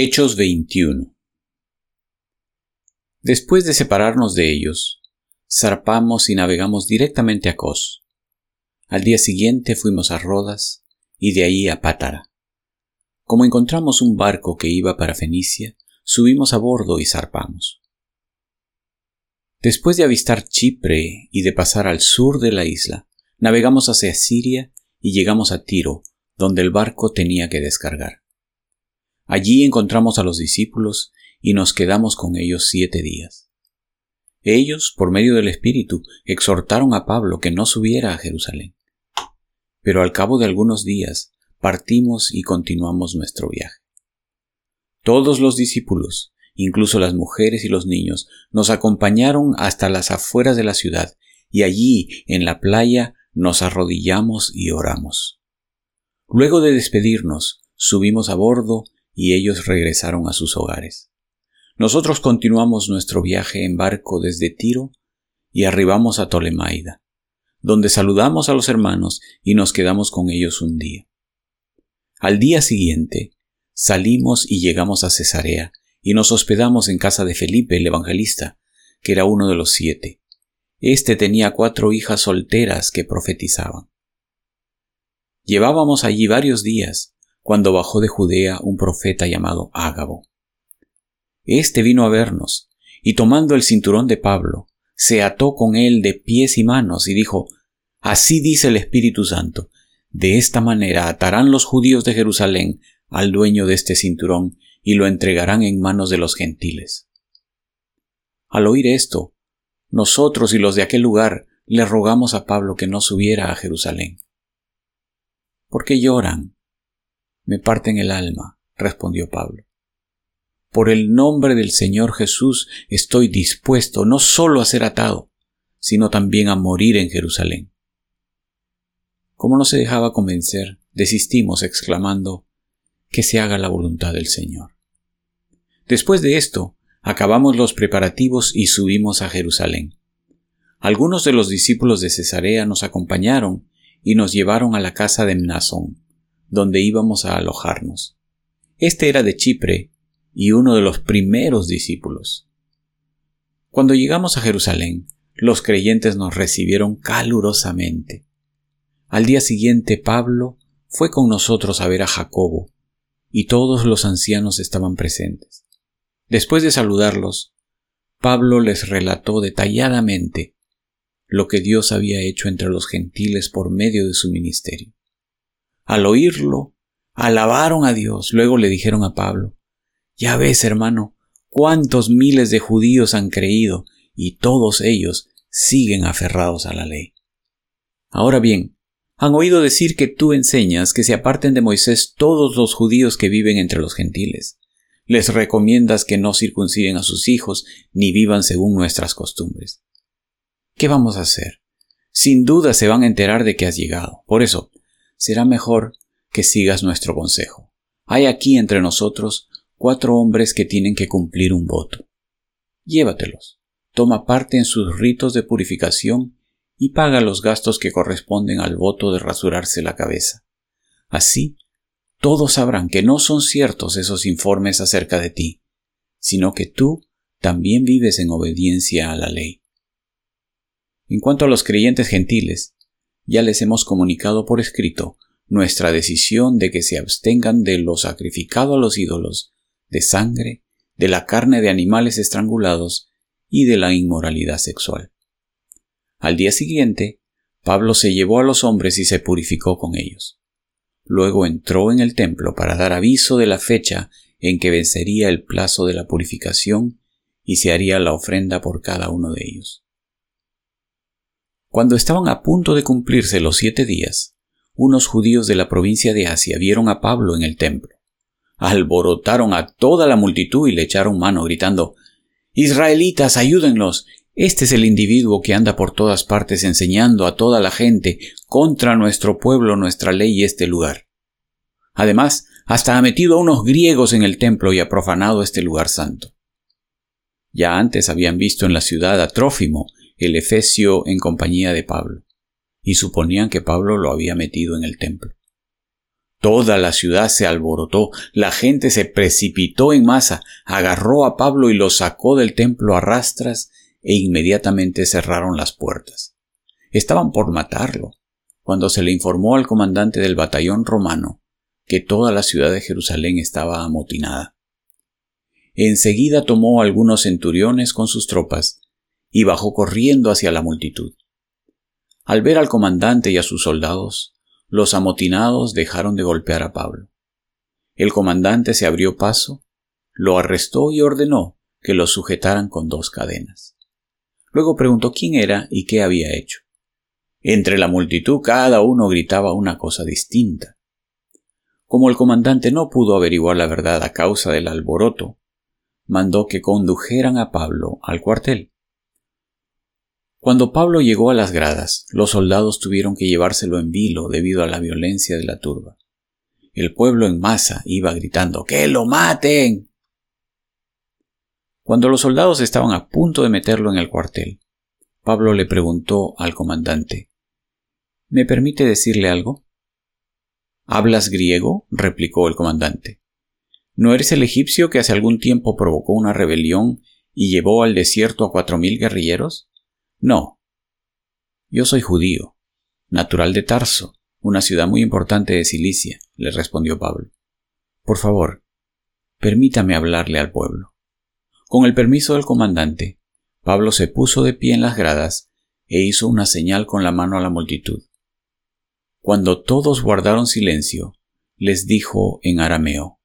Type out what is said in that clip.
Hechos 21 Después de separarnos de ellos, zarpamos y navegamos directamente a Cos. Al día siguiente fuimos a Rodas y de ahí a Pátara. Como encontramos un barco que iba para Fenicia, subimos a bordo y zarpamos. Después de avistar Chipre y de pasar al sur de la isla, navegamos hacia Siria y llegamos a Tiro, donde el barco tenía que descargar. Allí encontramos a los discípulos y nos quedamos con ellos siete días. Ellos, por medio del Espíritu, exhortaron a Pablo que no subiera a Jerusalén. Pero al cabo de algunos días partimos y continuamos nuestro viaje. Todos los discípulos, incluso las mujeres y los niños, nos acompañaron hasta las afueras de la ciudad, y allí, en la playa, nos arrodillamos y oramos. Luego de despedirnos, subimos a bordo y ellos regresaron a sus hogares. Nosotros continuamos nuestro viaje en barco desde Tiro y arribamos a Tolemaida, donde saludamos a los hermanos y nos quedamos con ellos un día. Al día siguiente salimos y llegamos a Cesarea y nos hospedamos en casa de Felipe el evangelista, que era uno de los siete. Este tenía cuatro hijas solteras que profetizaban. Llevábamos allí varios días cuando bajó de Judea un profeta llamado Ágabo. Este vino a vernos, y tomando el cinturón de Pablo, se ató con él de pies y manos y dijo, Así dice el Espíritu Santo, de esta manera atarán los judíos de Jerusalén al dueño de este cinturón y lo entregarán en manos de los gentiles. Al oír esto, nosotros y los de aquel lugar le rogamos a Pablo que no subiera a Jerusalén. ¿Por qué lloran? Me parten el alma, respondió Pablo. Por el nombre del Señor Jesús estoy dispuesto no solo a ser atado, sino también a morir en Jerusalén. Como no se dejaba convencer, desistimos exclamando, que se haga la voluntad del Señor. Después de esto, acabamos los preparativos y subimos a Jerusalén. Algunos de los discípulos de Cesarea nos acompañaron y nos llevaron a la casa de Mnasón, donde íbamos a alojarnos. Este era de Chipre y uno de los primeros discípulos. Cuando llegamos a Jerusalén, los creyentes nos recibieron calurosamente. Al día siguiente Pablo fue con nosotros a ver a Jacobo, y todos los ancianos estaban presentes. Después de saludarlos, Pablo les relató detalladamente lo que Dios había hecho entre los gentiles por medio de su ministerio. Al oírlo, alabaron a Dios. Luego le dijeron a Pablo, Ya ves, hermano, cuántos miles de judíos han creído y todos ellos siguen aferrados a la ley. Ahora bien, han oído decir que tú enseñas que se aparten de Moisés todos los judíos que viven entre los gentiles. Les recomiendas que no circunciden a sus hijos ni vivan según nuestras costumbres. ¿Qué vamos a hacer? Sin duda se van a enterar de que has llegado. Por eso, será mejor que sigas nuestro consejo. Hay aquí entre nosotros cuatro hombres que tienen que cumplir un voto. Llévatelos, toma parte en sus ritos de purificación y paga los gastos que corresponden al voto de rasurarse la cabeza. Así, todos sabrán que no son ciertos esos informes acerca de ti, sino que tú también vives en obediencia a la ley. En cuanto a los creyentes gentiles, ya les hemos comunicado por escrito nuestra decisión de que se abstengan de lo sacrificado a los ídolos, de sangre, de la carne de animales estrangulados y de la inmoralidad sexual. Al día siguiente, Pablo se llevó a los hombres y se purificó con ellos. Luego entró en el templo para dar aviso de la fecha en que vencería el plazo de la purificación y se haría la ofrenda por cada uno de ellos. Cuando estaban a punto de cumplirse los siete días, unos judíos de la provincia de Asia vieron a Pablo en el templo. Alborotaron a toda la multitud y le echaron mano, gritando Israelitas, ayúdenlos. Este es el individuo que anda por todas partes enseñando a toda la gente contra nuestro pueblo, nuestra ley y este lugar. Además, hasta ha metido a unos griegos en el templo y ha profanado este lugar santo. Ya antes habían visto en la ciudad a Trófimo, el Efesio en compañía de Pablo, y suponían que Pablo lo había metido en el templo. Toda la ciudad se alborotó, la gente se precipitó en masa, agarró a Pablo y lo sacó del templo a rastras e inmediatamente cerraron las puertas. Estaban por matarlo, cuando se le informó al comandante del batallón romano que toda la ciudad de Jerusalén estaba amotinada. Enseguida tomó algunos centuriones con sus tropas y bajó corriendo hacia la multitud. Al ver al comandante y a sus soldados, los amotinados dejaron de golpear a Pablo. El comandante se abrió paso, lo arrestó y ordenó que lo sujetaran con dos cadenas. Luego preguntó quién era y qué había hecho. Entre la multitud cada uno gritaba una cosa distinta. Como el comandante no pudo averiguar la verdad a causa del alboroto, mandó que condujeran a Pablo al cuartel. Cuando Pablo llegó a las gradas, los soldados tuvieron que llevárselo en vilo debido a la violencia de la turba. El pueblo en masa iba gritando ¡Que lo maten! Cuando los soldados estaban a punto de meterlo en el cuartel, Pablo le preguntó al comandante ¿Me permite decirle algo? ¿Hablas griego? replicó el comandante. ¿No eres el egipcio que hace algún tiempo provocó una rebelión y llevó al desierto a cuatro mil guerrilleros? No. Yo soy judío, natural de Tarso, una ciudad muy importante de Cilicia, le respondió Pablo. Por favor, permítame hablarle al pueblo. Con el permiso del comandante, Pablo se puso de pie en las gradas e hizo una señal con la mano a la multitud. Cuando todos guardaron silencio, les dijo en arameo,